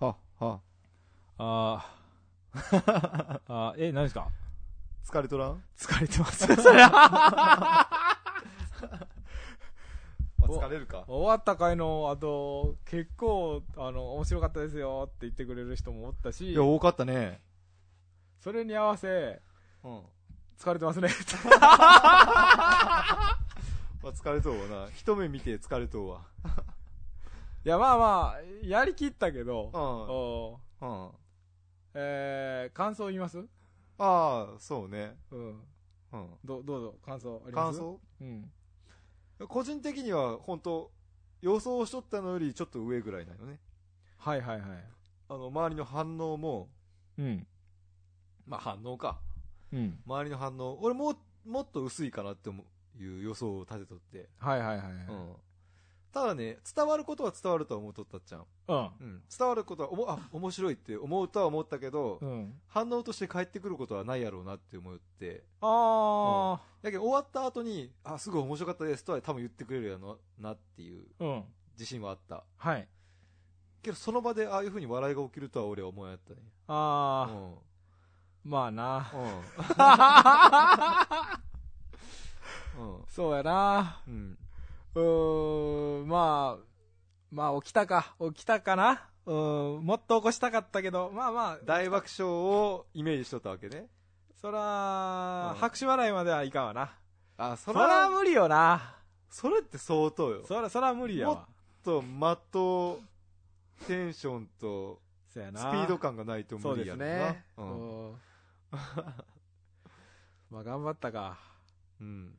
は、は。あーあー、え、何ですか？疲れとらん？疲れてます。それ まあお疲れるか。終わった回の後、結構、あの、面白かったですよって言ってくれる人もおったしいや、、多かったね。それに合わせ、うん。疲れてますね。まあ、疲れとうわな。一目見て疲れとうわ。いや、まあまあ、やりきったけど、うん。おうん。えー、感想言います？ああ、そうね。うん。うん。どどうぞ、感想あります？感想？うん。個人的には、本当予想しとったのよりちょっと上ぐらいなのね。はいはいはい。あの、周りの反応も、うん。まあ反応か。うん。周りの反応、俺もう、もっと薄いかなって思う、いう予想を立てとって。はいはいはいはい。うん。ただね、伝わることは伝わるとは思うとったっちゃん。うん。うん。伝わることは、おも、あ、面白いって思うとは思ったけど、うん。反応として返ってくることはないやろうなって思って。あだけど終わった後に、あ、すごい面白かったですとは多分言ってくれるやろなっていうー。うん。自信はあった。はい。けどその場でああいう風に笑いが起きるとは俺は思わやったね。あー、うん。まあな。うん。そうやな。うん。うーまあ起きたか、起きたかな。うん、もっと起こしたかったけど、まあまあ、大爆笑をイメージしとったわけね。そら、うん拍手笑いまではいかんわな。あ、そそらら、無理よな。それって相当よ。そら、そら無理やわ。と、間と、テンションと。スピード感がないと無理やろな。ね。う。うんん。まあ頑張ったか。うん。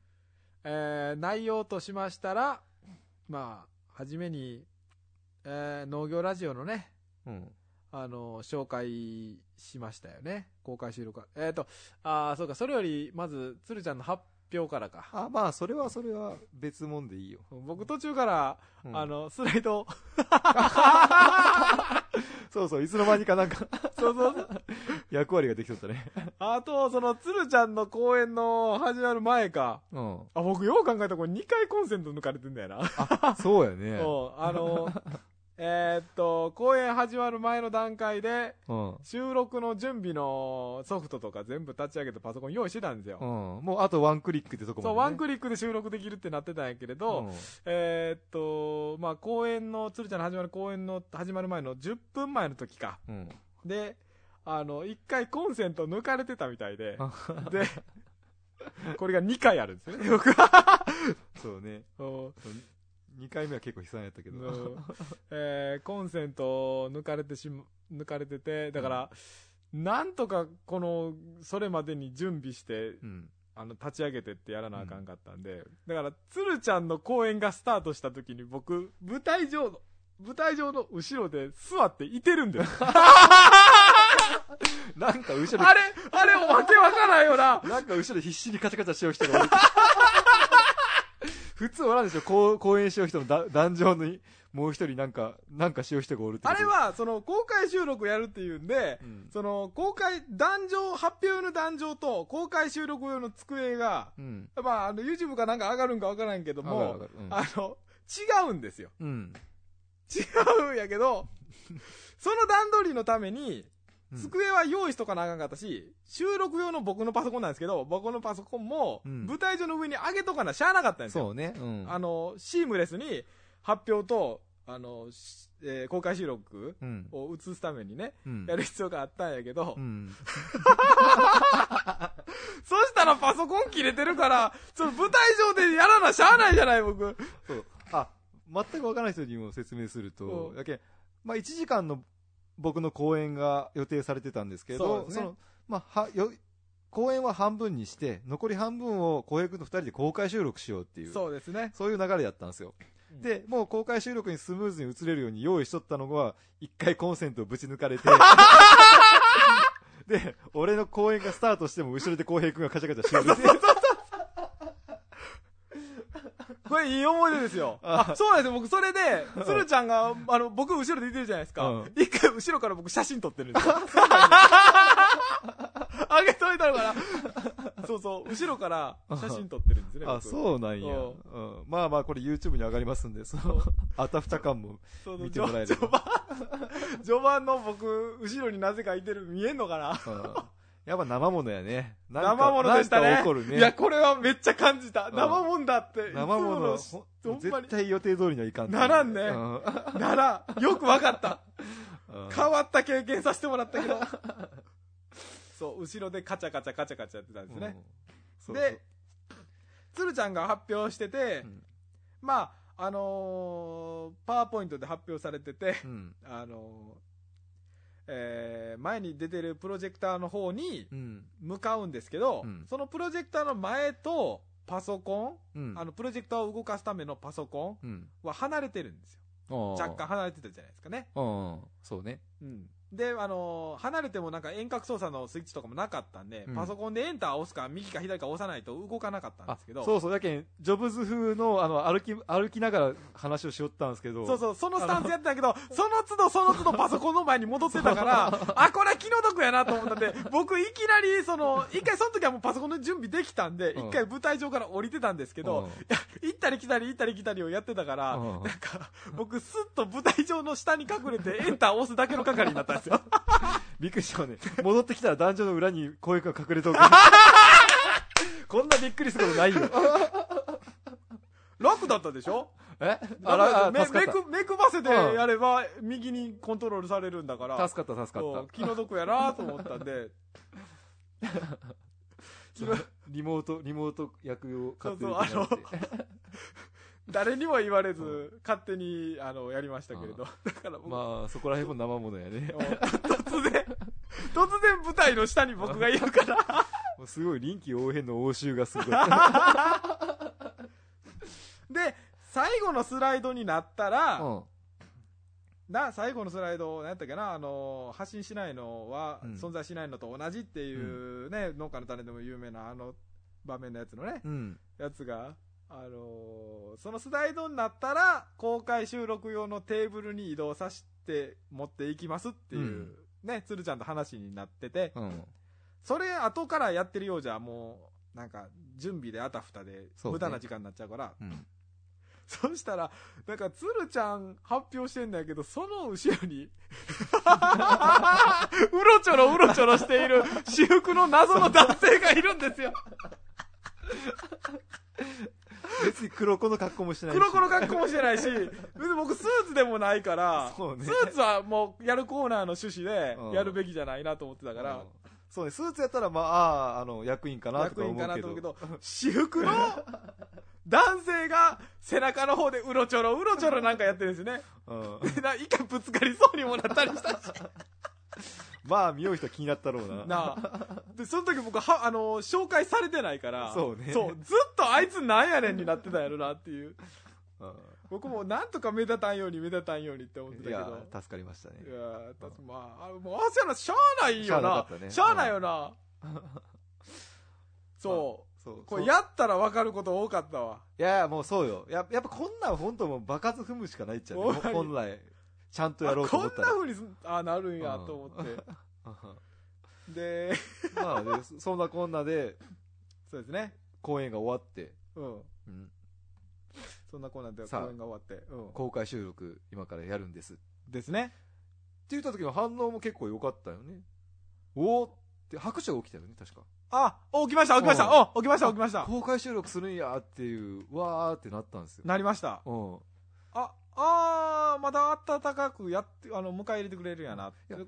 えー内容としましたら、まあ、はじめに、えー農業ラジオのね、うん。あの、紹介しましたよね。公開収録は。えっ、と、ああ、そうか、それより、まず、鶴ちゃんの発表からか。あ、まあ、それはそれは別もんでいいよ。僕途中から、うんあの、スライド、そうそう、いつの間にかなんか、そうそうそう。役割ができとったね。あと、その、鶴ちゃんの公演の始まる前か。うん。あ、僕よう考えたらこれ2回コンセント抜かれてんだよな。そうやね。そ う、あの、えーっと、公演始まる前の段階で、うん。収録の準備のソフトとか全部立ち上げてパソコン用意してたんですよ。うん。もうあとワンクリックってとこまで、そう、ね。ワンクリックで収録できるってなってたんやけれど、うんえーっと、まあ、公演の、鶴ちゃんの始まる公演の始まる前の10分前の時か。うん。で、あの、1回コンセント抜かれてたみたいで、で、これが2回あるんですよね、僕は。そうね。うん2回目は結構悲惨やったけど。うんえーコンセント抜かれてしま、抜かれてて、だから、なんとかこの、それまでに準備して、うん。あの、立ち上げてってやらなあかんかったんで、だから、鶴ちゃんの公演がスタートした時に僕、舞台上の、舞台上の後ろで座っていてるんです。なんか後ろあれ、あれ、わけわからんよな。で、なんか後ろで必死にカチャカチャしよう人が。普通おらんでしょこう公演しよう人のだ壇上に、もう一人なんか、なんかしよう人がおるってあれ、は、その、公開収録やるっていうんで、うん。その、公開、壇上、発表用の壇上と、公開収録用の机が、うん。まあ、あの、YouTube かなんか上がるんかわからんけども、うんあの、違うんですよ。うん。違うんやけど、その段取りのために、うん机は用意しとかなあかんかったし、収録用の僕のパソコンなんですけど、僕のパソコンも、うん舞台上の上に上げとかなしゃあなかったんですよ。そうね。うん。あの、シームレスに発表と、あの、しえー公開収録うん。を映すためにね、うん。やる必要があったんやけど、うん。そしたらパソコン切れてるから、その舞台上でやらなしゃあないじゃない、僕。そう。あ、全くわからない人にも説明するとう、んだけまあ1時間の僕の公演が予定されてたんですけど、そねの、まあ、は、よ、公演は半分にして、残り半分を浩平君と二人で公開収録しようっていう、そうそうですね。いう流れだったんですよ。うんで、もう公開収録にスムーズに移れるように用意しとったのが、一回コンセントをぶち抜かれて、で、俺の公演がスタートしても後ろで浩平君がカチャカチャしようって これいい思い出ですよ。ああ、そうなんですよ。僕、それで、鶴ちゃんが、あの、僕後ろでいてるじゃないですかうん。一回後ろから僕写真撮ってるんですよ。あ あげといたのかなそうそう、後ろから写真撮ってるんですね。あ、僕そうなんや。ううん。まあまあ、これ YouTube に上がりますんで、その、あたふた感も。見てもらえれば序盤、序盤の僕、後ろになぜかいてる、見えんのかなうんやっぱ生物やね。なんか生物でしたね。なんか起こるね。いや、これはめっちゃ感じた。うん生物だって。生もほんのほんまに絶対予定通りにはいかんならんねうんなら、よくわかった。うん変わった経験させてもらったけど。そう、後ろでカチャカチャカチャカチャやってたんですね。うんそうで、鶴ちゃんが発表してて、うんまあ、あのーパワーポイントで発表されてて。あのーえー前に出てるプロジェクターの方にうん。向かうんですけど、うんそのプロジェクターの前とパソコン、うん。あのプロジェクターを動かすためのパソコうん。ンは離れてるんですよ。若若干離れてたじゃないですかね。うん。そうね。うん。で、あのー離れてもなんか遠隔操作のスイッチとかもなかったんで、うん。パソコンでエンターを押すか右か左か押さないと動かなかったんであすけど、そうそう。やけん、ジョブズ風の、あの、歩き、歩きながら話をしよったんですけど。そうそう、そのスタンスやってたけど、その都度その都度パソコンの前に戻ってたから、あ、これは気の毒やなと思ったんで、僕いきなり、その、一回その時はもうパソコンの準備できたんで、うん。一回舞台上から降りてたんですけど、うん。いや、行ったり来たり行ったり来たりをやってたから、うんなんか、僕スッと舞台上の下に隠れてエンターを押すだけの係になったんですよ。びっくりしたね。戻ってきたら男女の裏に声が隠れとく。こんなびっくりすることないよ。楽だったでしょ？え？楽だっためめく、ばせてやれば、右にコントロールされるんだから。た。助かった、助かっそう気の毒やなと思ったんで、た。リモート、リモート役を勝手にそうそうやって誰にも言われず、勝手に、あの、やりましたけれど。だから僕、まあ、そこら辺も生ものやね。突然、突然舞台の下に僕がいるから。もうすごい臨機応変の応酬がすごい。で、最後のスライドになったら、うんな、最後のスライド、何やったっけな、あの、発信しないのは、うん存在しないのと同じっていうね、農家の種でも有名なあの場面のやつのね、うん。やつが、あのーそのスライドになったら、公開収録用のテーブルに移動させて持っていきますっていう、うんね、鶴ちゃんと話になってて、うん。それ後からやってるようじゃ、もう、なんか、準備であたふたで、無駄な時間になっちゃうから、うん。そしたら、なんか、鶴ちゃん発表してんだけど、その後ろに、うろちょろうろちょろしている私服の謎の男性がいるんですよ。別に黒子の格好もしてないし。黒子の格好もしてないし、別に僕スーツでもないから、ねスーツはもうやるコーナーの趣旨でうんやるべきじゃないなと思ってたから、うんそうね、スーツやったら、まあ、ああ、あの、役員かなと役員か思うけど。かなと思うけど、私服の男性が背中の方でうろちょろうろちょろなんかやってるんですね。うん。で な一回ぶつかりそうにもなったりしたし。まあ、見よう人は気になったろうな。なあ。で、その時僕は、あの、紹介されてないから、そうねそう、ずっとあいつなんやねんになってたやろなっていう。う僕もなんとか目立たんように目立たんようにって思ってたんいやけど。、助かりましたねい。やーたまあ、あもう、あせやな、しゃあないよな。しゃあなかったねしゃあないよな。そう。そう。これやったら分かること多かったわ。いやいや、もうそうよ。ややっぱこんなん本当もう爆発踏むしかないっちゃう、ね。ほんまに本来、ちゃんとやろうと思ったら。な風にすあなるんやと思って。で、まあね、そそんなこんなで、そうですね。公演が終わって、うん。うんそんなこうなんで公さあ演が終わって。うん。公開収録、今からやるんです。ってですね。言った時の反応も結構良かったよね。おーって拍手が起きたよね、確か。あ、起きました、起きました、うんお起きました、起きました。公開収録するんやっていう、わーってなったんですよ。なりました。うん。あ、あー、まだ暖かくやって、あの、迎え入れてくれるんやな。いや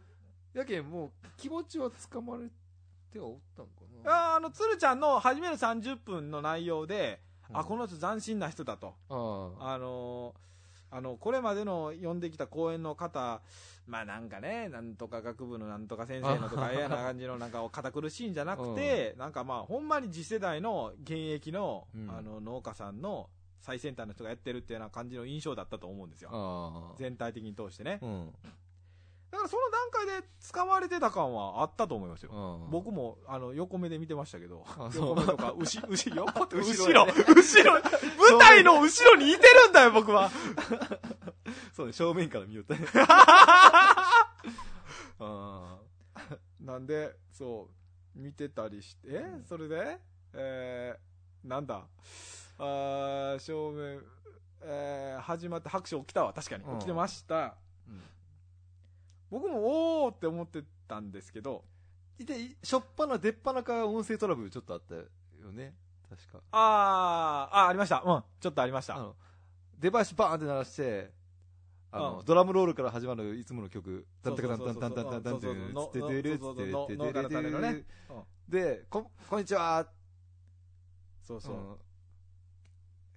やけん、もう気持ちはつかまれてはおったんかな。ああの、鶴ちゃんの初めの30分の内容で、うんあ、この人斬新な人だと。ああ。あのーあの、これまでの呼んできた講演の方、まあなんかね、なんとか学部のなんとか先生のとか、嫌な感じのなんかを堅苦しいんじゃなくて、なんかまあ、ほんまに次世代の現役の、うんあの、農家さんの最先端の人がやってるっていうような感じの印象だったと思うんですよ。全体的に通してね。うん。だからその段階で使われてた感はあったと思いますよ。うん僕も、あの、横目で見てましたけど横目とか、後、後、横って後後ろ、ろ 後ろ、舞台の後ろにいてるんだよ、僕は。そうね、正面から見よったね。あ なんで、そう、見てたりして、え？うんそれで？えー、なんだ？あー正面、えー、始まって拍手起きたわ、確かに。うん起きてました。うん僕もおーって思ってたんですけど、で、しょっぱな、出っ鼻か音声トラブルちょっとあったよね。確か。あー、あ、ありました。うん、ちょっとありました。デバイスバーンって鳴らして、あの、ドラムロールから始まるいつもの曲、タンタカタンタンタンタンタンって、つっててる、つっててる、てる、で、こ、こんにちはそうそう。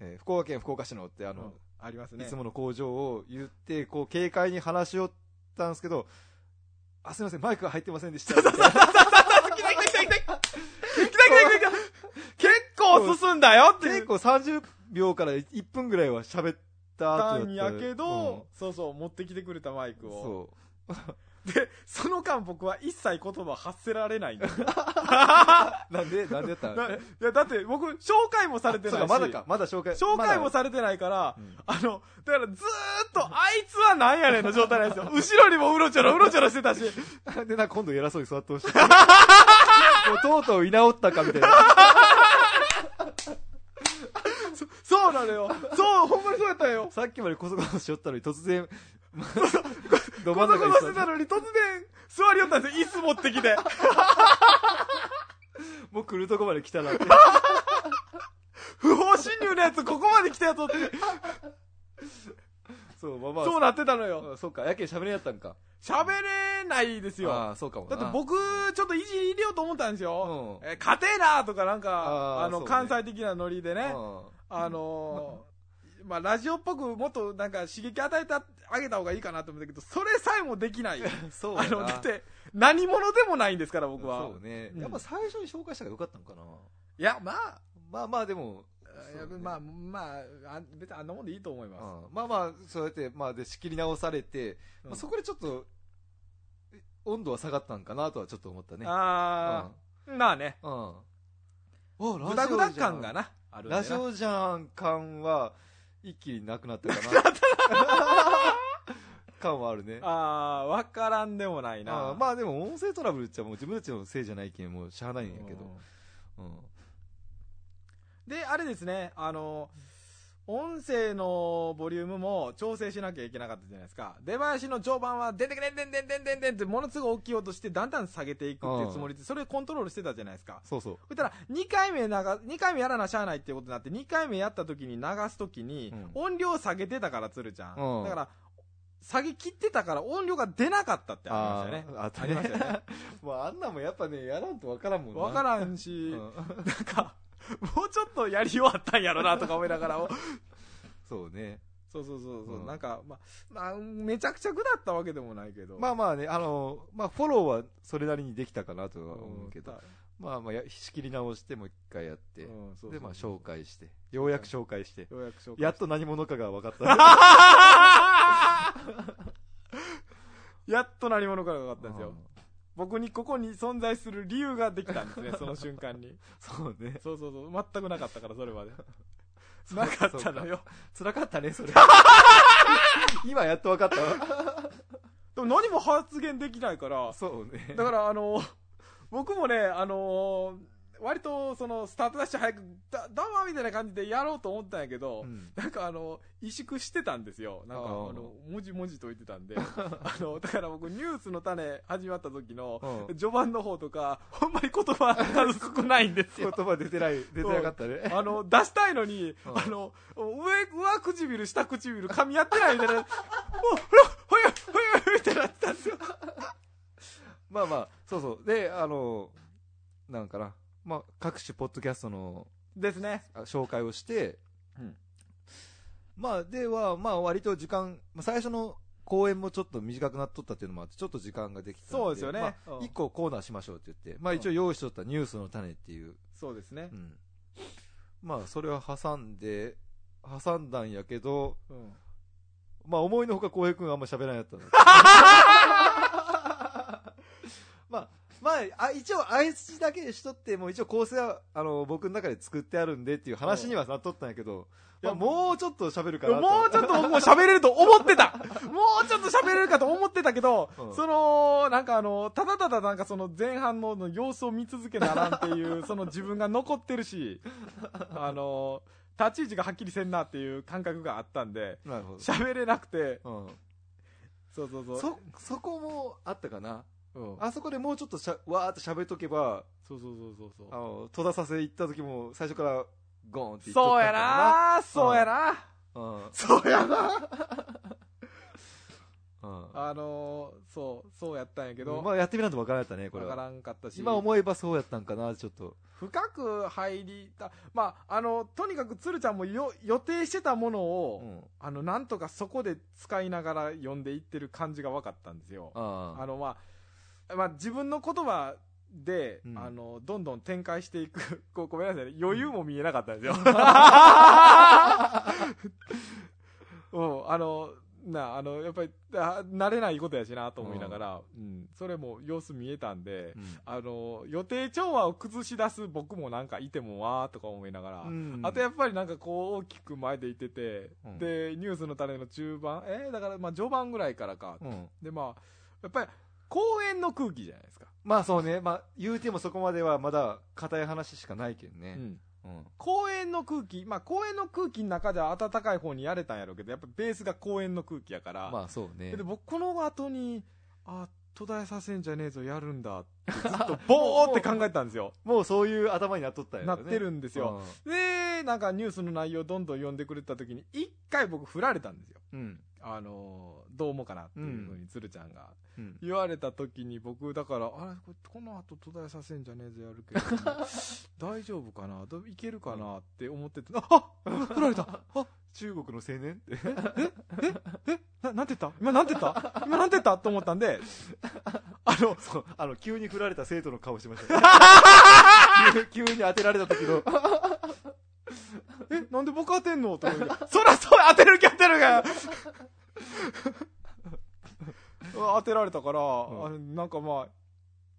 え福岡県福岡市のって、あの、ありますね。いつもの工場を言って、こう、軽快に話しよったんですけど、あ、すみません、マイクが入ってませんでした。た結構進んだよって結構30秒から1分ぐらいは喋って、た後たんやけど、うんそうそう、持ってきてくれたマイクを。そう。で、その間僕は一切言葉発せられないんだよ なんで、なんでやったないや、だって僕、紹介もされてないし。かまだか、まだ紹介。紹介もまされてないから、うんあの、だからずーっと、あいつはなんやねんの状態なんですよ。後ろにもうろちょろうろちょろしてたし。だで、な今度偉そうに座ってほしい。もうとうとう居直ったかみたいな。そうなのよ。そう、ほんまにそうやったんよ。さっきまでこそこそしよったのに突然、どこそこ真ん中に座って、そしてたのに突然座りよったんですよ。椅子持ってきて。もう来るとこまで来たなって。不法侵入のやつここまで来たやつって。そう、まあまあ。そうなってたのよ。あそうか、やけん喋れやったんか。喋れないですよ。ああ、そうかもな。だって僕、ちょっといじり入れようと思ったんですよ。うんえ、勝てえなとかなんか、あの、あーそうね関西的なノリでね。うんあのー、まあ、ラジオっぽくもっとなんか刺激与えてあげた方がいいかなと思ったけど、それさえもできない。そうあの、だって、何者でもないんですから、僕は。そうね。うんやっぱ最初に紹介したからよかったのかな。いや、まあ、まあまあでも、いやまあ、まあ、あ別にあんなもんでいいと思います。うんまあまあ、そうやって、まあで仕切り直されて、うんまあ、そこでちょっと、え温度は下がったんかなとはちょっと思ったね。ああ、まあね、うん。うん。おグダグダ感がな。な、あるラジオじゃん感は、一気になくなったかな。感はあるね。ああ、わからんでもないな。あまあでも音声トラブルっちゃもう自分たちのせいじゃないけん、もうしゃあないんやけど。うん。で、あれですね、あの、音声のボリュームも調整しなきゃいけなかったじゃないですか。出囃子の序盤は、出てくれんでんでんでんでんでんってものすごい大きい音して、だんだん下げていくっていうつもりで、それコントロールしてたじゃないですか。そうそう。そしたら、2回目なが、二回目やらなしゃあないってことになって、2回目やった時に流す時に、音量下げてたから、鶴ちゃん。だから、下げ切ってたから音量が出なかったってありましたよね。あありましたね。まあ、あんなもやっぱね、やらんとわからんもんね。わからんし、なんか、もうちょっとやり終わったんやろなとか思いながら、そうね。そうそうそうそう、うん。なんか、まあ、まあ、めちゃくちゃぐだったわけでもないけど。まあまあね、あの、まあフォローはそれなりにできたかなとはうん、思うけど、たまあまあや仕切り直してもう一回やって、うんそうそうそうでまあ紹介して、ようやく紹介して、ようやく紹介やっと何者かが分かった。やっと何者かが分かったんですよ。うん。僕にここに存在する理由ができたんですね、その瞬間に。そうね。そうそうそう、全くなかったから、それまで。なかったのよ。辛かったね、それ。今やっと分かったわ。でも何も発言できないから、そうね。だからあの、僕もね、あの割とそのスタートダッシュ早く、だ、どうもみたいな感じでやろうと思ったんやけど、うんなんかあの、萎縮してたんですよ。なんかあの、もじもじと言ってたんで。あの、だから僕ニュースの種始まった時の、うん序盤の方とか、ほんまに言葉数少ないんです言よ。葉出てない、出てなかったね。あの、出したいのに、うんあの、上、上唇、下唇、噛み合ってないみたいな、お、ほら、ほや、ほや、ほや、ってなってたんですよ。まあまあ、そうそう。で、あの、なんかな、まあ、各種ポッドキャストのですね。あ紹介をして、うんまあ、では、まあ、割と時間、まあ、最初の公演もちょっと短くなっとったっていうのもあって、ちょっと時間ができたそうですよねまあうん一個コーナーしましょうって言って、まあ、うん一応用意しとったニュースの種っていう、そうですねう。ん。まあ、それは挟んで、挟んだんやけど、うん。まあ、思いのほか浩平君はあんま喋らんやったの。まあ、まあ、あ一応、相槌だけしとって、もう一応構成は、あの、僕の中で作ってあるんでっていう話にはなっとったんやけど、まあ、もうちょっと喋るかなと。もうちょっと僕も喋れると思ってた もうちょっと喋れるかと思ってたけど、うんその、なんかあの、ただただなんかその前半の様子を見続けならんっていう、その自分が残ってるし、あの、立ち位置がはっきりせんなっていう感覚があったんで、喋れなくて、ど。そうそううん。そう。そ、そこもあったかな？うん、あそこでもうちょっとしゃ、わーって喋っとけば、そうそうそうそうそうあ。の、戸田させ行った時も、最初から、ゴーンって言っとそうやったんかなそうやな、な。うん。そうやな うん。あのー、そう、そうやったんやけど、まあ、やってみないと分からんやったね、これは。わからんかったし。今思えばそうやったんかな、ちょっと。深く入りた、まあ、あの、とにかく鶴ちゃんもよ予定してたものを、うん。あの、なんとかそこで使いながら読んでいってる感じが分かったんですよ。ああの、まあ、まあ、自分の言葉で、うん。あの、どんどん展開していく、ごごめんなさいね、余裕も見えなかったんですよ。うん、あの、な、あの、やっぱり、あ慣れないことやしなと思いながら、うん、それも様子見えたんで、あの、予定調和を崩し出す僕もなんかいてもわーとか思いながら、うん。あとやっぱりなんかこう大きく前でいてて、うん。で、ニュースの種の中盤、えーだからまあ序盤ぐらいからか。うん。でまあ、やっぱり公園の空気じゃないですか。まあそうね、まあ言うてもそこまではまだ硬い話しかないけどね。うん。うん。公園の空気、まあ公園の空気の中では暖かい方にやれたんやろうけど、やっぱベースが公園の空気やから、まあそうねで。僕この後に、あ、途絶えさせんじゃねえぞ、やるんだって ずっとボーって考えてたんですよ。もうそういう頭になっとったんやろね。なってるんですよ。で、なんかニュースの内容どんどん読んでくれた時に、一回僕振られたんですよ。うん。あのーどう思うかなっていうふうに鶴ちゃんがうん。言われた時に僕だから、あれこれこの後途絶えさせんじゃねえぞやるけど、大丈夫かな？どいけるかな？って思ってて、ああ振られたあ 中国の青年って。な、なんて言った？今なんて言った？今なんて言った？と思ったんで、あの、そう、あの、急に振られた生徒の顔してました。急急に当てられた時の。え、なんで僕当てんの？と思って。そらそう当てる気当てるが当てられたから、ん。あのなんかまあ、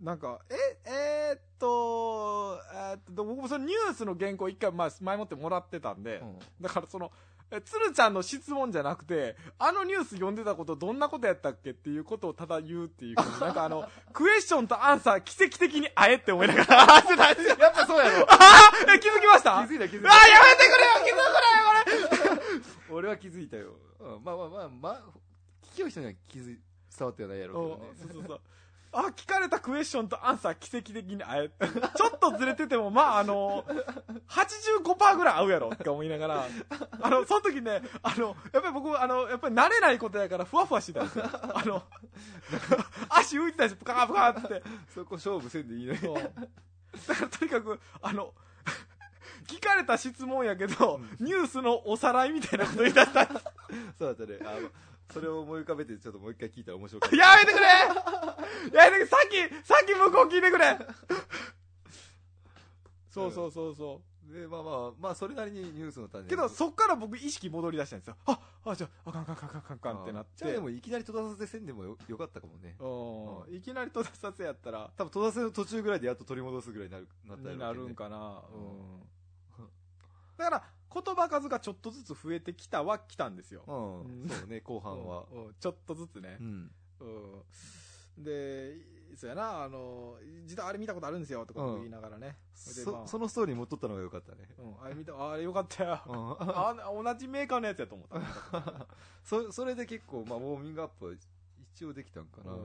なんか、え、えーっと、えーっと、僕もそのニュースの原稿一回、まあ、前もってもらってたんで、だからその、え、鶴ちゃんの質問じゃなくて、あのニュース読んでたことどんなことやったっけっていうことをただ言うっていう なんかあの、クエスチョンとアンサー奇跡的にあえって思いながら話してたんですよ。やっぱそうやろ。あ ーえ、気づきました？気づいた気づいあた。ーやめてくれよ気づくれよこれ 俺は気づいたよ。うん、まあまあまあ、まあ、聞きよる人には気づい、伝わってはないやろうけどね。そうそうそう。あ、聞かれたクエスチョンとアンサー奇跡的に合え、ちょっとずれてても、まあ、あの、85%ぐらい合うやろって思いながら、あの、その時ね、あの、やっぱり僕、あの、やっぱり慣れないことやから、ふわふわしてたんですよ。あの、足浮いてたし、プカープカーって。そこ勝負せんでいいね。だからとにかく、あの、聞かれた質問やけど、ニュースのおさらいみたいなこと言い出したそうだったね。あの、それを思い浮かべて、ちょっともう一回聞いたら面白かった。やめてくれやめてくれさっき、さっき向こう聞いてくれそうそうそうそで、まあまあ、まあ、それなりにニュースの種う。けど、そっから僕意識戻り出したんですよ。あ、あ、じゃあ、あかんあかんあかんあかんあかんってなって。じゃあでも、いきなり戸田させせんでもよよかったかもね。うん。いきなり戸田させやったら、多分戸田させの途中ぐらいでやっと取り戻すぐらいになる、なったなるんかな。うん。だから、言葉数がちょっとずつ増えてきたは来たんですよ。うん。うんそうね、後半は。ちょっとずつねう。ん。うん。で、そうやな、あの、実はあれ見たことあるんですよ、とか言いながらね。そ、そのストーリー持っとったのがよかったね。うん、あれ見た、あれよかったよ。うん。あ同じメーカーのやつやと思った。そ、それで結構、まあ、ウォーミングアップは一応できたんかな。う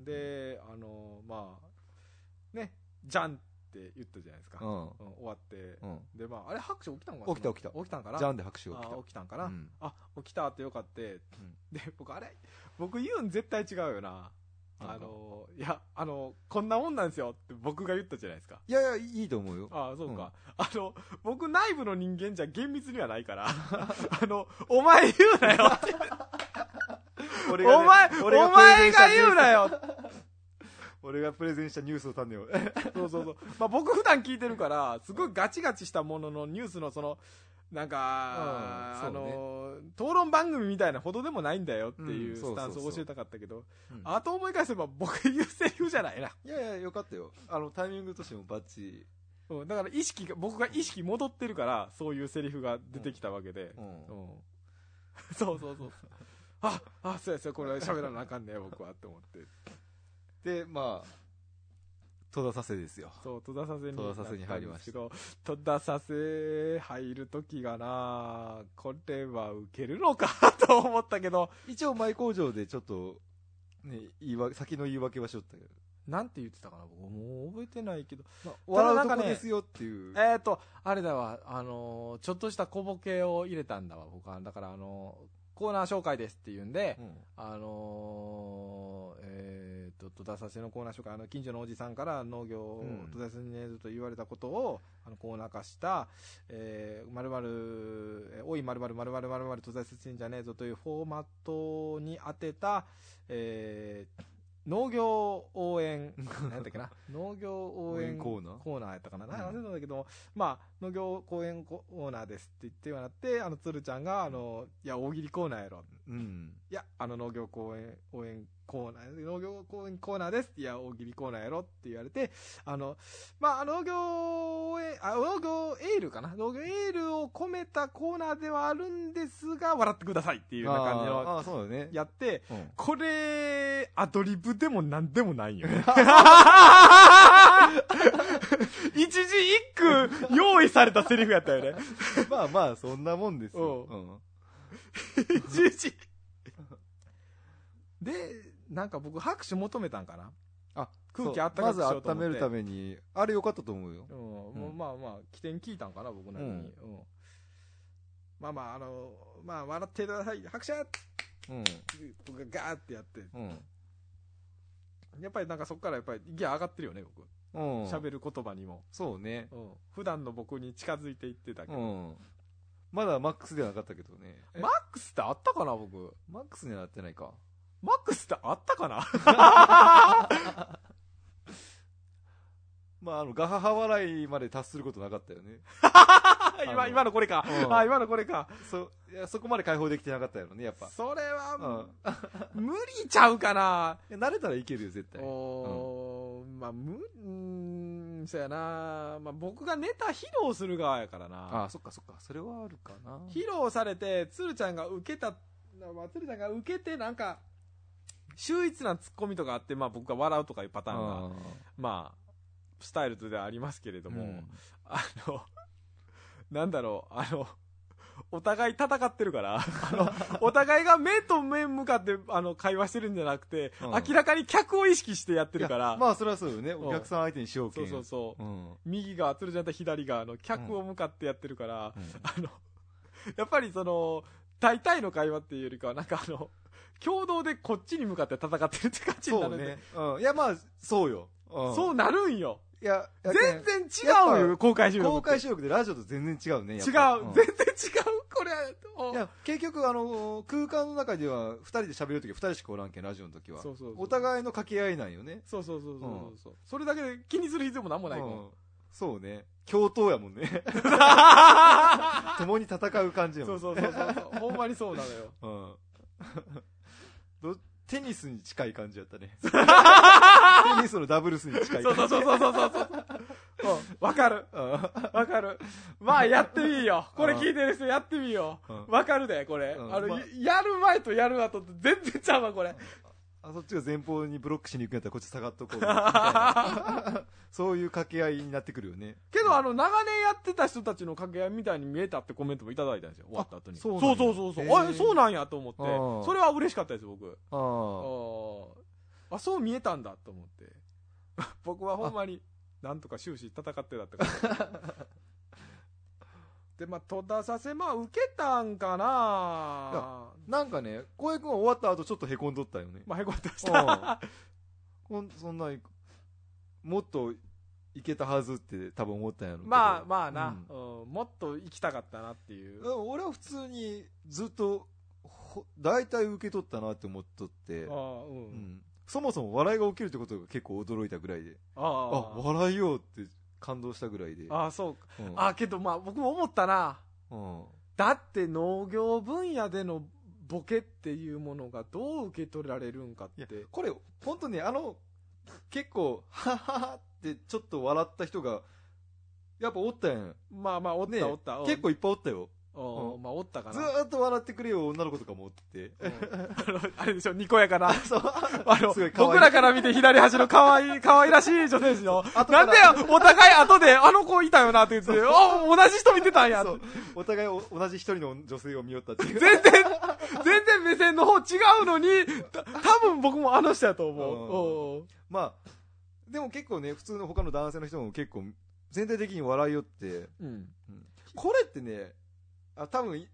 ん、で、あの、まあ、ね、じゃんって言ったじゃないですか。うん。うん終わって。うん。で、まあ、あれ拍手起きたんかな起きた起きた起きたんかなジャンで拍手を来たあ。起きたんかな、うんあ、起きたってよかって。で、僕、あれ僕言うん絶対違うよな。あの、いや、あの、こんなもんなんですよって僕が言ったじゃないですか。いやいや、いいと思うよ。ああ、そうか。あの、僕内部の人間じゃ厳密にはないから、あの、お前言うなよって 俺がねお前、俺お前が言うなよ俺がプレゼンしたニュースの種を。そうそうそう。まあ僕普段聞いてるから、すごいガチガチしたもののニュースのその、なんか、あうんねの、討論番組みたいなほどでもないんだよっていうスタンスを教えたかったけど、うんあと思い返せば僕言うセリフじゃないな。いやいや、よかったよ。あの、タイミングとしてもバッチリ。うん、だから意識が、僕が意識戻ってるから、そういうセリフが出てきたわけで。うんうん そうそうそう。あ、あ、そうやそうや、これ喋らなあかんね僕はって思って。で、まあ、戸田させですよ。そう、戸田させに。に入りましたけど、戸田させ入る時がなこれは受けるのかと思ったけど、一応、前工場でちょっと、ね、言い訳、先の言い訳はしよったけど。なんて言ってたかな僕もう覚えてないけど。まあ、笑うとこですよっていう。えっ、と、あれだわ、あのーちょっとした小ボケを入れたんだわ、僕は。だから、あのーコーナー紹介ですって言うんで、うん。あのーえー、と、戸田させのコーナー紹介、あの、近所のおじさんから農業をうん戸田させにねと言われたことを、あの、コーナー化した、えー、まるまる、えーおいまるまるまるまるまるまる戸田させんじゃねえぞというフォーマットに当てた、えー、農業応援、なんだっけな、農業応援コーナー？コーナーやったかな、うん。なんだけども、まあ、農業公園コーナーですって言ってはなって、あの、鶴ちゃんが、あの、いや、大喜利コーナーやろ。うん。いや、あの農業公園、応援コーナー、農業コーナーです。いや、大喜利コーナーやろって言われて、あの、まあ、農業応援、あ、農業エールかな？農業エールを込めたコーナーではあるんですが、笑ってくださいっていうような感じの、あそうだね。やって、うんこれ、アドリブでも何でもないよね。一字一句用意されたセリフやったよね。まあまあ、そんなもんですよ。ううん一字。で、なんか僕拍手求めたんかな？あ、空気あったかくしようと思ってまず温めるために、あれ良かったと思うよ。うん、もうまあまあ、起点聞いたんかな、僕なりに。うんうんまあまあ、あの、まあ、笑ってください。拍手うん。僕がガーってやって。うん。やっぱりなんかそこからやっぱりギア上がってるよね、僕。うん。喋、る言葉にも。そうね。うん。普段の僕に近づいていってたけど。うん。まだマックスではなかったけどね。え？マックスってあったかな、僕？マックスにはなってないか。マックスってあったかな？まあ、あの、ガハハ笑いまで達することなかったよね。今、今のこれか。うんあ、今のこれか。そ、いや、そこまで解放できてなかったよね、やっぱ。それうはん。無理ちゃうかな。慣れたらいけるよ、絶対。おー、まあ、む、うーん、そやな。まあ、僕がネタ披露する側やからな。ああ、そっかそっか。それはあるかな。披露されて、鶴ちゃんが受けた、まあ、鶴ちゃんが受けて、なんか、秀逸なツッコミとかあって、まあ僕が笑うとかいうパターンが、あまあ、スタイルではありますけれども、ーうんあの、なんだろう、あの、お互い戦ってるから、あの、お互いが目と目向かって、あの、会話してるんじゃなくて、うん明らかに客を意識してやってるかいら、やまあ、それはそうよね。んお客さん相手にしようけ。そうんそうそう。うん。右側、鶴ちゃんと左側の客を向かってやってるから、うんあの、やっぱりその、大体の会話っていうよりかは、なんかあの、共同でこっちに向かって戦ってるって感じになるんで、そうね。うん。いや、まあ、そうよ。うんそうなるんよ。いや、全やけん然違うよ、公開収録。公開収録でラジオと全然違うね。違ぱう、全然違う、これ。おいや、結局、あの、空間の中では、二人で喋るときは二人しかおらんけん、ラジオのときは。そうそうお互いの掛け合いなんよね。そうそうそうそうそう、それだけで気にする必要もなんもないもん。うんそうね。共闘やもんね。共に戦う感じやもん。そうそうそうそう。ほんまにそうなのよ。うん。どテニスに近い感じやったね。テニスのダブルスに近いそう感じ。そうそうそうそうそう。うんわかる。うんわかる。まあ、やってみいよ。これ聞いてる人やってみようんわかるで、これ。あの、うんまあやる前とやる後と全然ちゃうわ、これ。あそっちが前方にブロックしに行くんやったらこっち下がっとこう みたいな。そういう掛け合いになってくるよね。けど、あの、長年やってた人たちの掛け合いみたいに見えたってコメントもいただいたんですよ。終わった後に。そうそうそうそうそう。へーあ、そうなんやと思ってうん。それは嬉しかったです、僕。ああ。そう見えたんだと思って。僕はほんまに、なんとか終始戦ってたって。で、まあ、戸田させ、まあ、受けたんかななんかね、浩平君は終わった後ちょっと凹んどったよね。まあ、へこんでました。こんそんな、もっといけたはずって多分思ったんやろ。まあ、まあな、うんうんもっと行きたかったなっていう。うん俺は普通にずっと、ほ大体受け取ったなって思っとって、ああ、うん。うんそもそも笑いが起きるってことが結構驚いたぐらいで、ああ、あ、笑いようって感動したぐらいで。ああ、そうか。うんああ、けどまあ、僕も思ったな。うん。だって農業分野でのボケっていうものがどう受け取られるんかって。これ、本当ね、あの、結構、はっははってちょっと笑った人が、やっぱおったやん。まあまあ、おった、ねおった。うん結構いっぱいおったよ。まあ、おったかずな。ーっと笑ってくれよ、女の子とかもおってて。うんあのあれでしょ、にこやかな。そう。あのすごい、可愛い僕らから見て左端の可愛い、可愛らしい女性誌の。後からなんでよ、お互い後で、あの子いたよなって言って、あ、同じ人見てたんや。そう。お互いお同じ一人の女性を見よったっていう。全然、全然目線の方違うのに、た多分僕もあの人やと思う。うんまあ、でも結構ね、普通の他の男性の人も結構、全体的に笑いよって、うん。これってね、あ多分い、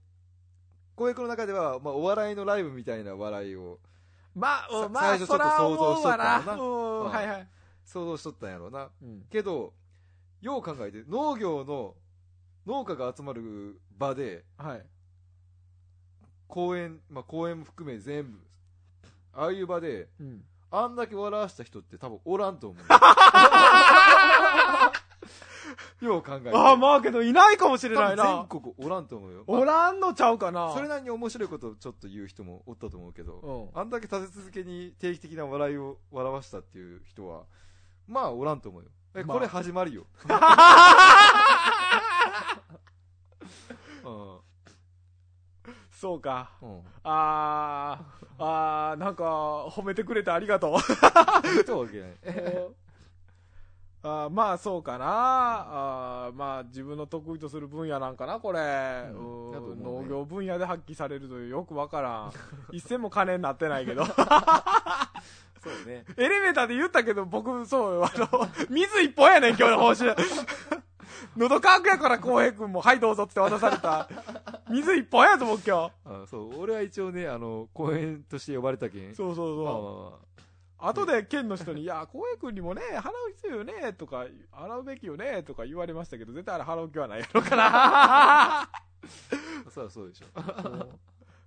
公約の中では、まあ、お笑いのライブみたいな笑いをまあ、まあ、最初ちょっと想像しとったな。うんはいはい。想像しとったんやろうな。うんけど、よう考えて、農業の農家が集まる場で、はい。公園、まあ、公園も含め全部、ああいう場で、うん。あんだけ笑わした人って多分おらんと思う。よう考えて。ああ、まあけどいないかもしれない多分全な。国おらんと思うよ。おらんのちゃうかな。それなりに面白いことをちょっと言う人もおったと思うけど、うん。あんだけ立て続けに定期的な笑いを笑わしたっていう人は、まあおらんと思うよ。え、まあこれ始まりよ。うんそうか。うん。あー、あー、なんか、褒めてくれてありがとう。とわけない。あーまあそうかな。あーまあ自分の得意とする分野なんかなこれ、うん。ね。農業分野で発揮されるというよくわからん。一銭も金になってないけど。そうね。エレベーターで言ったけど僕そうあの水一本やねん今日の報酬。喉乾くやから浩平君もはいどうぞって渡された。水一本やぞ僕今あそう、俺は一応ね、あの、公演として呼ばれたけん。日そうそうそう、まあまあま後で県の人に、いや、浩平君にもね、払う必要よね、とか、払うべきよね、とか言われましたけど、絶対あれ払う気はないやろから。あ、そうそうでしょ。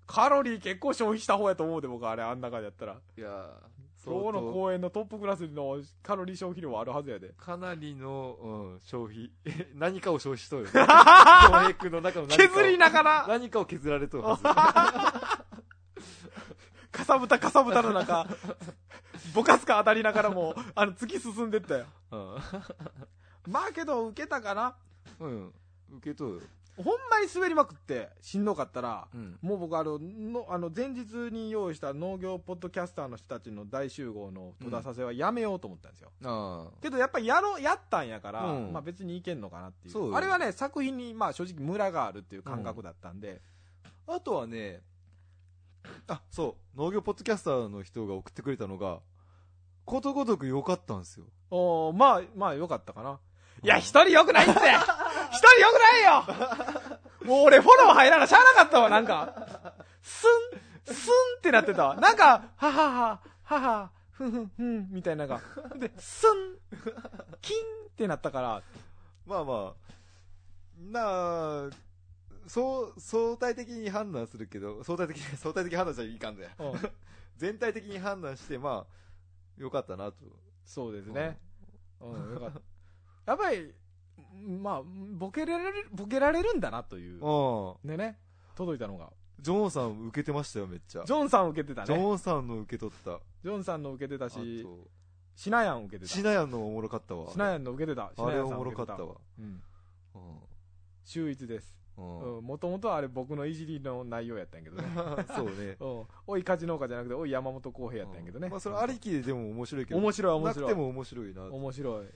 カロリー結構消費した方やと思うで、僕あれ、あん中でやったら。いやー今日の公演のトップクラスのカロリー消費量はあるはずやで。かなりの、うん、消費。何かを消費しとるよね。浩平君の中の何かを削りながら、何かを削られとるはず。かさぶたかさぶたの中、ぼかすか当たりながらも、あの、突き進んでったよ。まあけど、受けたかな？うん。うん。受けとる。ほんまに滑りまくって、しんどかったら、うん。もう僕あののあの前日に用意した農業ポッドキャスターの人たちの大集合の戸田させはやめようと思ったんですよ、あけどやっぱりやろやったんやから、うんまあ、別にいけんのかなっていうそうよあれはね作品にまあ正直ムラがあるっていう感覚だったんで、あ。あとはね、あ、そう、農業ポッドキャスターの人が送ってくれたのが、ことごとく良かったんですよ。おーまあまあよかったかな。いや一人よくないって。一人よくないよ。もう俺フォロー入らなしゃあなかったわなんか。スンスンってなってた。わなんかはははははふんふんふんみたいなのが。でスンキンってなったから。まあまあ、なあ、そう、相対的に判断するけど、相対的に、相対的に判断したらいかんだよ。うん 全体的に判断して、まあ、良かったなと。そうですね。うん、よかった。やっぱり、まあ、ボケられる、ボケられるんだなという。うん。でね、届いたのが。ジョンさん受けてましたよ、めっちゃ。ジョンさん受けてたジね。ョンさんの受け取った。あジョンさんの受けてたし、と、シナヤン受けてた。シナヤンのおもろかったわ。シナヤンの受けてた。シナヤンさんあれおもろ受けてかったわ。うん。うん秀逸です。もともとあれ僕のいじりの内容やったんやけどね。そうね。うん。おい、梶農家じゃなくて、おい、山本浩平やったんやけどね。まあ、それありきででも面白いけど。面白い面白いなくても面白いな。面白い。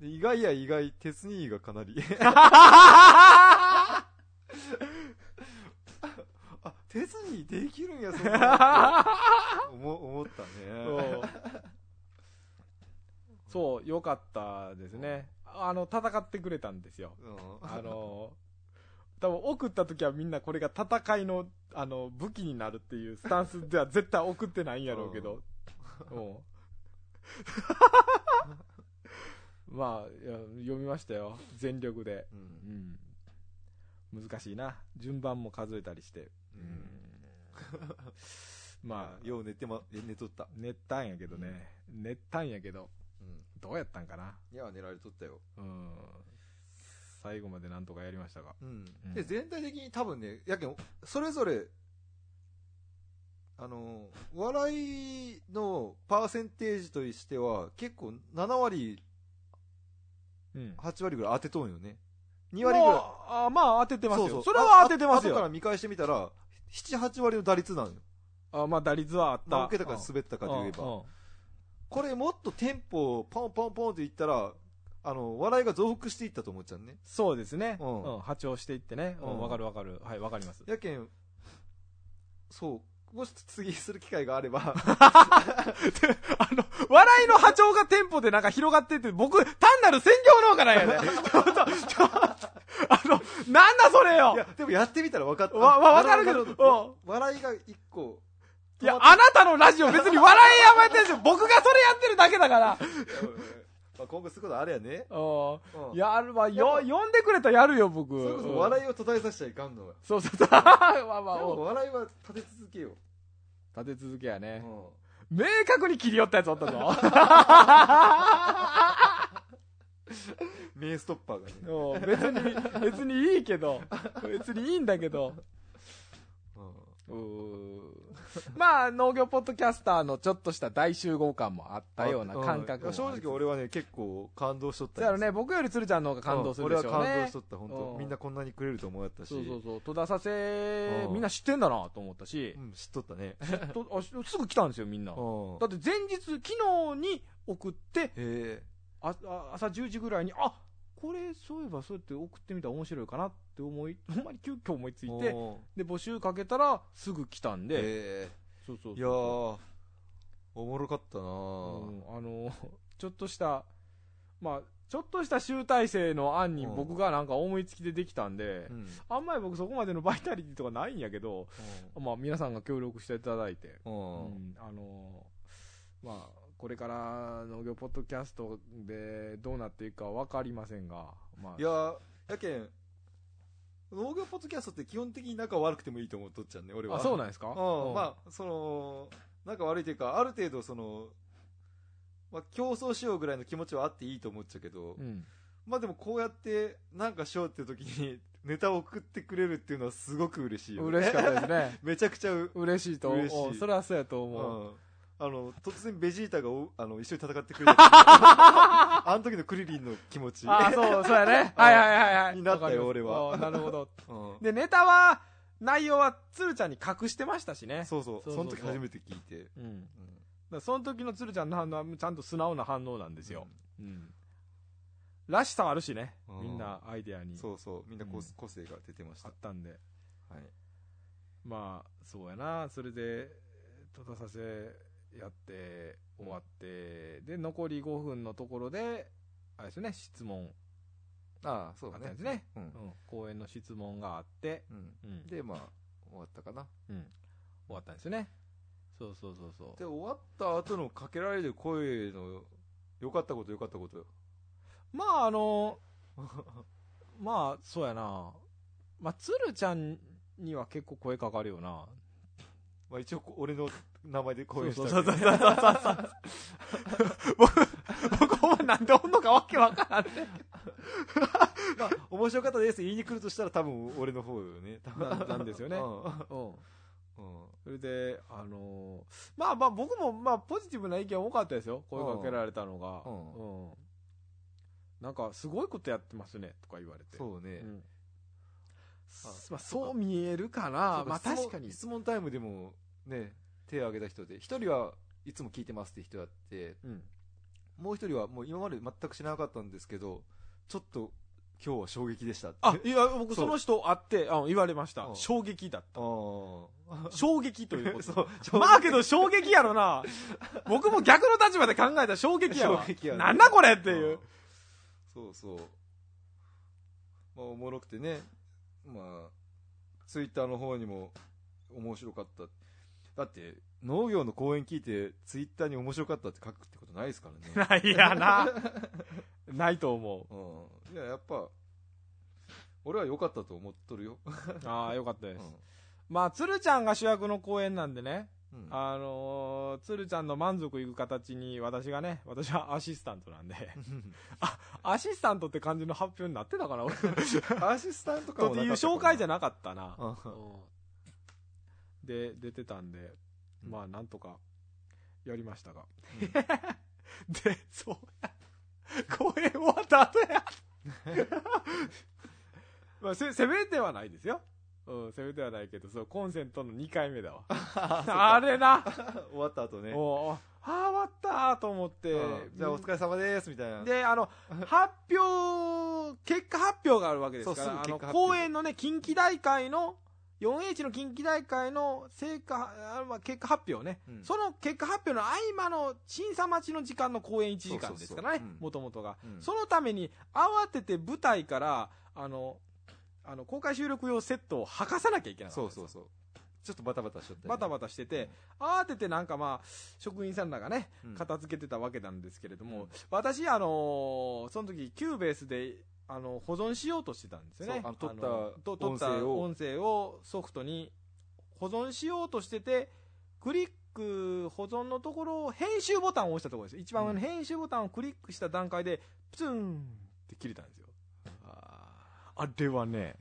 で意外や意外、鉄兄がかなり。あ、鉄兄できるんや、そんな思思ったね。そう、よかったですね。あの、戦ってくれたんですよ。うんあの、多分送った時はみんなこれが戦いの、あの、武器になるっていうスタンスでは絶対送ってないんやろうけど。うん。まあ読みましたよ。全力で。うんうん。難しいな。順番も数えたりして。うん。まあ、よう寝てま、寝とった。寝たんやけどね。寝たんやけど、うん。どうやったんかな。いや、寝られとったよ。うん。最後までなんとかやりましたが。うんうんで、全体的に多分ね、やけん、それぞれ、あの、笑いのパーセンテージとしては、結構7割、うん。8割ぐらい当てとんよね。2割ぐらい。ああまあ当ててますよ。そうそうそれは当ててますよ。あ後から見返してみたら、7、8割の打率なのよ。あまあ打率はあった。何桁か滑ったかで言えば。うんうんこれもっとテンポをポンポンポンっていったら、あの、笑いが増幅していったと思っちゃうね。そうですね。うんうん。波長していってね。ううんん。わかるわかる。はい、わかります。やけん、そう、もし次する機会があれば、あの、笑いの波長がテンポでなんか広がってって、僕、単なる専業農家なんやね。ちょっと、ちょっとあの、なんだそれよいや、でもやってみたら分かった。わわわかるけどなほ笑いが一個、いや、あなたのラジオ別に笑いやめてるし、僕がそれやってるだけだから。まあ、今後することあれやね。うんうんやるわ、よ、呼んでくれたらやるよ、僕。それこそうん笑いを途絶えさせちゃいかんのよ。そうそうそう。まあまあ、でもお笑いは立て続けよう。立て続けやね。うん明確に切り寄ったやつおったぞ。名ストッパーがね。うん別に、別にいいけど、別にいいんだけど。まあ、農業ポッドキャスターのちょっとした大集合感もあったような感覚うん正直俺はね、結構感動しとったそうやろね、僕より鶴ちゃんの方が感動するでしょうね。うん俺は感動しとった、本うん当みんなこんなにくれると思わやったし。そうそうそう。戸田させう、んみんな知ってんだなと思ったしう、ん、知っとったね。とあすぐ来たんですよ、みんな。うんだって前日、昨日に送って、朝10時ぐらいに、あこれ、そういえばそうやって送ってみたら面白いかなって思い、ほんまに急遽思いついて、おで、募集かけたらすぐ来たんーで、へそうそうそうえ。いやー、おもろかったなうーんあの、ちょっとした、まあ、ちょっとした集大成の案にうん。僕がなんか思いつきでできたんで、うん。あんまり僕そこまでのバイタリティとかないんやけど、まあ皆さんが協力していただいて、う。うんんあのまあ、これから農業ポッドキャストでどうなっていくかわかりませんが、まあ、いやー、やけん、農業ポッドキャストって基本的に仲悪くてもいいと思っとっちゃうね、俺は。あ、そうなんですか？うん、まあ、その、仲悪いというか、ある程度その、まあ、競争しようぐらいの気持ちはあっていいと思っちゃうけど、うん。まあでもこうやってなんかしようっていう時に ネタを送ってくれるっていうのはすごく嬉しいよ、ね。嬉しかったですね。めちゃくちゃう、嬉しいと思う。それはそうやとう思う。ん。あの、突然ベジータがおあの一緒に戦ってくれた。あの時のクリリンの気持ち。あ、そう、そうやね。はいはいはいはい。になったよ俺はあなるほど。うんで、ネタは、内容は鶴ちゃんに隠してましたしね。そうそう。その時初めて聞いて。うん。その時の鶴ちゃんの反応はちゃんと素直な反応なんですよ。うん。らしさあるしね。うんみんなアイデアに。そうそう。みんな個,、うん個性が出てましたあっ。たんで。はい。まあ、そうやな。それで、戸田させやって、終わって、で、残り5分のところで、あれですね、質問ああ、そうだねです。ね。うんうん。講演の質問があって、うん。うん。で、まあ、終わったかな。うん。終わったんですよね。そうそうそうそう。で、終わった後のかけられる声の、良かったこと良かったことよ。まあ、あの、まあ、そうやな。まあ、鶴ちゃんには結構声かかるよな。まあ一応、俺の名前で声したそうそうそうそうそう。僕、僕ほんまなんでおんのかわけわからんね。まあ、面白かったです言いに来るとしたら多分俺の方よね。ななんですよねうんうん。うんそれで、あのーまあまあ僕もまあポジティブな意見多かったですよ。声かけられたのが。うんうん。なんか、すごいことやってますね、とか言われて。そうね。うんまあ、そう見えるかな。まあ確かに。質問タイムでもね、手を挙げた人で、一人はいつも聞いてますって人だって、うん。もう一人はもう今まで全く知らなかったんですけど、ちょっと今日は衝撃でした。あ、いや、僕その人会って、あ言われましたう。ん衝撃だった。衝撃ということ。そう、まあけど衝撃やろな。僕も逆の立場で考えたら衝撃やわ。衝撃やねなんだこれっていう。そうそう。まあ、おもろくてね。まあ、ツイッターの方にも面白かった。だって、農業の講演聞いて、ツイッターに面白かったって書くってことないですからね。ないやな。ないと思うん。いや、やっぱ、俺は良かったと思っとるよ。う。ああ、よかったです。うんまあ、鶴ちゃんが主役の公演なんでね。うんあのー、鶴ちゃんの満足いく形に私がね、私はアシスタントなんで、あ、アシスタントって感じの発表になってたかな俺 アシスタントかという紹介じゃななかったな。で、出てたんで、うんまあ、なんとか、やりましたが。で、そうや。公演終わった後や。まあ、せ、攻めてはないですよ。うん、攻めてはないけど、そう、コンセントの2回目だわ。あれな。終わった後ねおうああ、終わったーと思ってうん。じゃあお疲れ様ですみたいなで、あの、発表、結果発表があるわけですから、あの、公演のね、近畿大会の、4H の近畿大会の成果、あまあ、結果発表ね、うんその結果発表の合間の審査待ちの時間の公演1時間ですからねもともとが。うんそのために、慌てて舞台から、あの、あの、公開収録用セットを剥がさなきゃいけないそうそうそう。ちょっとバタバタしちゃったりね。バタバタしてて、慌ててなんかまあ、職員さんらがね、うん。片付けてたわけなんですけれども、うん。私、あのーその時、 Cubase で、あの、保存しようとしてたんですよね。あの撮った撮った音声を。音声をソフトに保存しようとしてて、クリック、保存のところを編集ボタンを押したところです。一番上の編集ボタンをクリックした段階で、プツンって切れたんですよ。あれはね、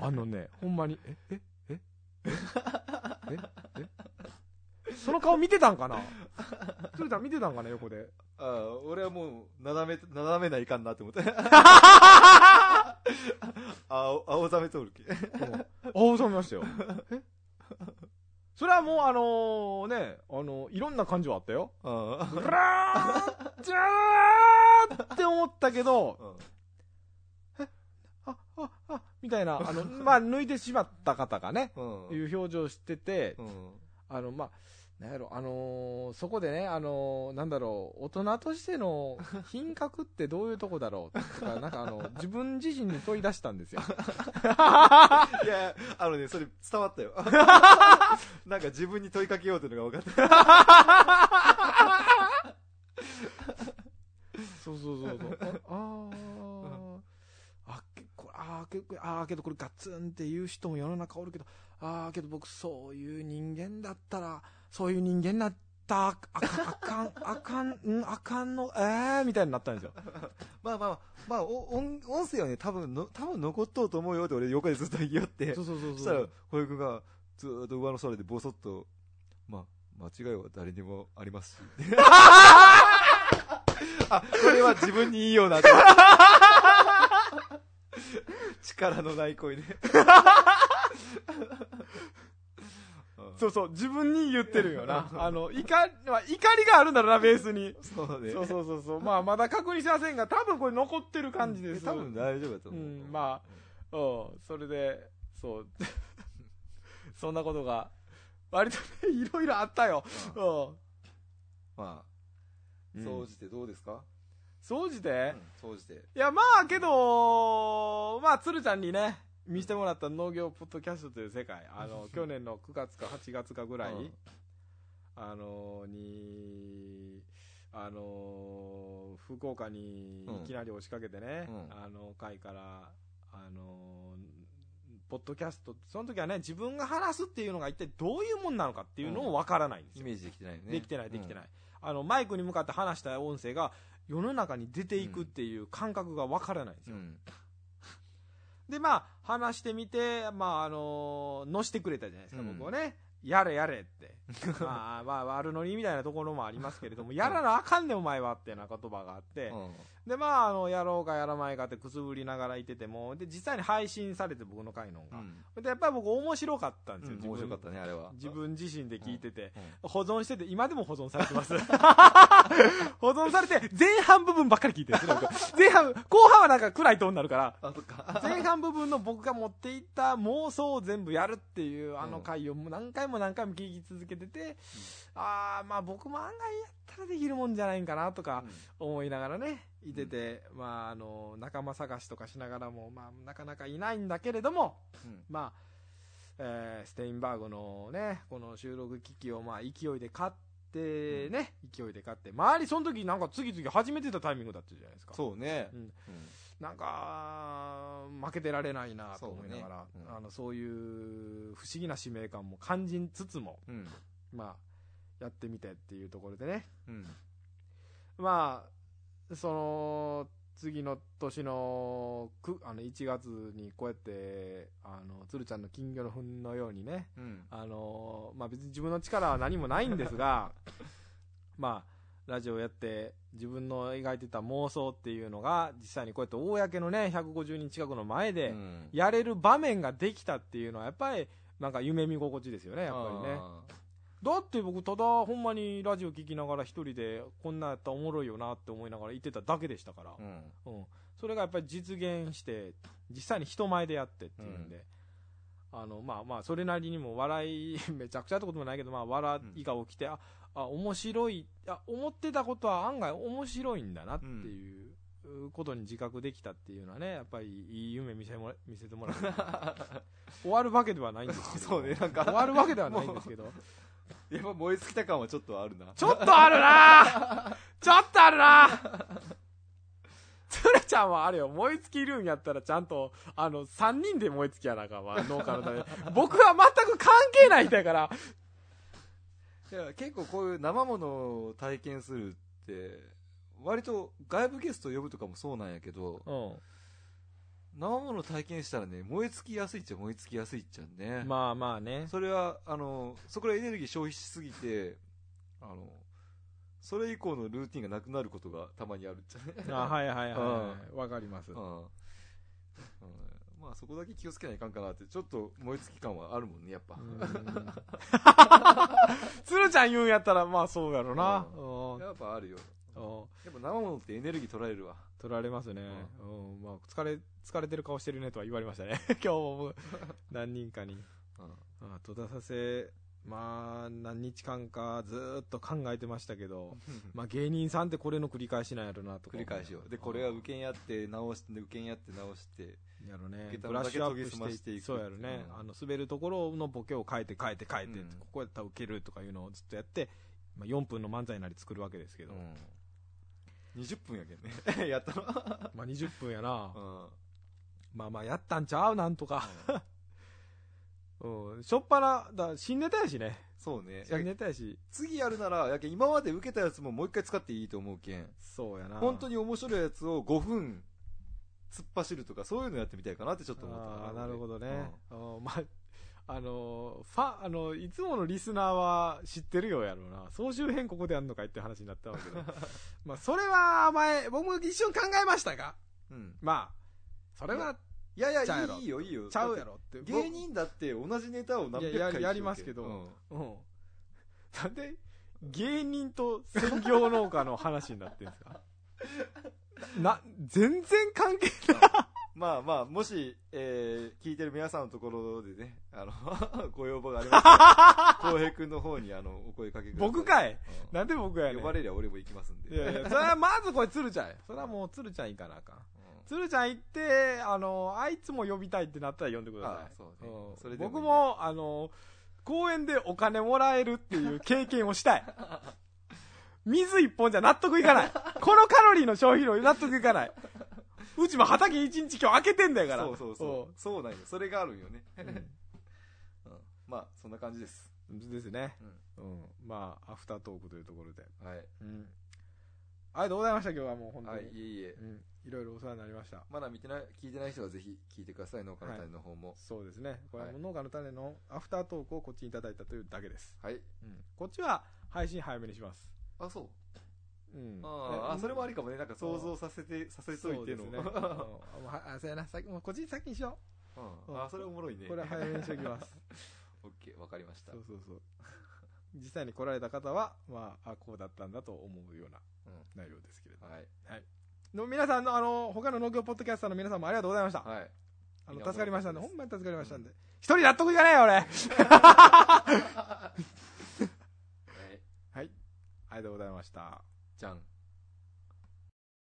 あのね、ほんまに、え、え、え、え、え、え、その顔見てたんかな？鶴ちゃん見てたんかな、横で？ああ俺はもう斜め斜めないかんなって思って。青青ざめとるけ。あ、収めましたよ。え？それはもうあのね、あのいろんな感情あったよ。あブラーンジャーって思ったけど、みたいな、あの、まあ、抜いてしまった方がね、うん。いう表情してて、うん。あの、まあ、なんやろ、あのーそこでね、あのーなんだろう、大人としての 品格ってどういうとこだろうとか、なんかあの、自分自身に問い出したんですよ。いやあのねそれ伝わったよ。なんか自分に問いかけようというのが分かった。そうそうそうそう。あーあ、あーけあーけどこれガツンって言う人も世の中おるけど、ああ、けど僕そういう人間だったら、そういう人間になった、ああかん、あかん、あかん、うん、あかんの、えー、みたいになったんですよ。まあまあまあお音音声はね多分の多分残っとうと思うよって俺横でずっと言いよってそうそうそうそう。そしたら小くがずーっと上の空でボソッとまあ間違いは誰にもありますし あこれは自分にいいよなと力のない声で そうそう、自分に言ってるよな。あの、怒り、まあ、怒りがあるんだろうな、ベースに。そうねそうそうそうそう。まあ、まだ確認しませんが、多分これ残ってる感じです。多分大丈夫だとう思う、ん、まあ、うん、それで、そう。そんなことが、割とね、いろいろあったよ。うん。まあうん総じてどうですか、総じて、総じて。いや、まあ、けど、まあ、鶴ちゃんにね、見せてもらった農業ポッドキャストという世界、あの、去年の9月か8月かぐらい、うん。あのに、あの福岡にいきなり押しかけてね、うん。あの会から、あのポッドキャスト、その時はね、自分が話すっていうのが一体どういうもんなのかっていうのをわからないんですよ。イメージできてないよね。できてない、できてない。あの、マイクに向かって話した音声が世の中に出ていくっていう感覚がわからないんですよ。うんで、まあ、話してみて、まあ、あの乗してくれたじゃないですか、うん僕はね。やれやれって。まあ、まあ、悪ノリみたいなところもありますけれども、やらなあかんねんお前はってな言葉があって、うんで、まあ、あの、やろうかやらないかってくすぶりながらいてても、で、実際に配信されて僕の回のが。で、やっぱり僕面白かったんですよ、うん面白かったねあれは。自分自身で聞いてて、うん保存してて、今でも保存されてます。保存されて、前半部分ばっかり聞いてるんですよ僕。前半、後半はなんか暗いトーンになるから、か。前半部分の僕が持っていった妄想を全部やるっていうあの回を何回も何回も聞き続けてて、ああまあ僕も案外やったらできるもんじゃないんかなとか思いながらねいてて、まああの仲間探しとかしながらもまあなかなかいないんだけれどもうん。まあ、えーステインバーグのねこの収録機器をまあ勢いで買ってね、勢いで買って周りその時なんか次々始めてたタイミングだったじゃないですか。そうね。うん。うん。なんか、負けてられないなと思いながら、そうね。うん。あの、そういう不思議な使命感も感じつつも、うん。まあ、やってみてっていうところでね。うん。まあ、その、次の年のくあの1月にこうやって、あの、鶴ちゃんの金魚の糞のようにね、うん。あのまあ別に自分の力は何もないんですが、まあ、ラジオやって自分の描いてた妄想っていうのが実際にこうやって公のね、150人近くの前でうんやれる場面ができたっていうのはやっぱりなんか夢見心地ですよね、やっぱりね。あだって僕ただほんまにラジオ聞きながら一人でこんなんやったらおもろいよなって思いながら言ってただけでしたから。ー。うん。うん、それがやっぱり実現して実際に人前でやってっていうんで、あのまあまあそれなりにも笑い めちゃくちゃってこともないけどまあ笑いが起きて、ああ面白いあ思ってたことは案外面白いんだなっていう。ことに自覚できたっていうのはねやっぱりいい夢見せも見せてもらう 終わるわけではないんですけど。そうねなんか。終わるわけではないんですけど やっぱ燃え尽きた感はちょっとあるな。ちょっとあるな ちょっとあるなつるちゃんはあれよ、燃え尽きるんやったらちゃんと、あの、3人で燃え尽きやなあかんわ、農家のために。僕は全く関係ない人やから。いや結構こういう生ものを体験するって、割と外部ゲスト呼ぶとかもそうなんやけど、う生ものを体験したらね、燃え尽きやすいっちゃ燃え尽きやすいっちゃね。ん。まあまあね。それは、あの、そこでエネルギー消費しすぎて、あの、それ以降のルーティンがなくなることがたまにあるっちゃね。あはいはいはいはい。わかります。うん。うんまあそこだけ気をつけないかんかなって、ちょっと燃え尽き感はあるもんね、やっぱ。うんつるちゃん言うんやったら、まあそうやろな。うんやっぱあるよ。うんやっぱ生ものってエネルギー取られるわ。取られますね。うん。まあ、疲れ、疲れてる顔してるねとは言われましたね。今日も僕 何人かに。うんあ戸田させ、まあ、何日間かずーっと考えてましたけど、まあ芸人さんってこれの繰り返しなんやろなとか繰り返しよ。で、これは受けんやって直して、受けんやって直して。やろねブラッシュアップしていくそうやろね。うんあの、滑るところのボケを変えて変えて変えて、うんここやったら受けるとかいうのをずっとやって、まあ4分の漫才なり作るわけですけど、うん。20分やけんね。やったの。まあ20分やなう。ん。まあまあやったんちゃう？なんとか。うん。しょっぱな、だ新ネタやしね。そうね。新ネタやし、次やるなら、やけん今まで受けたやつももう一回使っていいと思うけん。そうやな。本当に面白いやつを5分突っ走るとか、そういうのやってみたいかなってちょっと思ったああ、なるほどね。うんまあ、あのー、ファン、あの、いつものリスナーは知ってるよやろうな。総集編ここでやんのかいって話になったわけど。まあ、それは前、僕も一瞬考えましたが、うん。うん。まあ、それは、いやいや、いいよ、いいよ。ちゃうやろって。芸人だって同じネタを何百回いやややりますけどうんうん。なんで、芸人と専業農家の話になってるんですか？な、全然関係まあまあ、もし、えー、聞いてる皆さんのところでね、あの、ご要望がありましたら、浩平君の方に、あの、お声かけください。僕かい？うんなんで僕やねん。呼ばれりゃ俺も行きますんで。いやいや、それはまずこれ鶴ちゃんや。それはもう鶴ちゃん行かなあかん。うん鶴ちゃん行って、あの、あいつも呼びたいってなったら呼んでください。あそうねうんそれで僕も、あの、公園でお金もらえるっていう経験をしたい。水一本じゃ納得いかない。このカロリーの消費量納得いかない。うちも畑一日今日開けてんだから。そうそうそう。そうなんよ。それがあるんよね。うん。うんまあ、そんな感じです。うんですね。うんうん。まあ、アフタートークというところで。はい。うん。ありがとうございました、今日はもう本当に。はい、いえいえ。うん。いろいろお世話になりました。まだ見てない、聞いてない人はぜひ聞いてください、農家の種の方も。そうですね。これははい農家の種のアフタートークをこっちにいただいたというだけです。はい。うん。こっちは配信早めにします。あ、そう。うん。あーあ、それもありかかもね。なんか想像させて、させといての。ね。うんああ、そうやな。先もうこっちに先にしようんあ、それおもろいね。う。これは早めにしておきます。オッケー、わかりました。そうそうそう。実際に来られた方は、まあ、あ、こうだったんだと思うようなうん内容ですけれども。はい。の皆さんの、あの、他の農業ポッドキャスターの皆さんもありがとうございました。はい。あの、助かりましたんで、ほんまに助かりましたんで。一人納得いかないよ、俺。はい。はい。ありがとうございました。じゃん。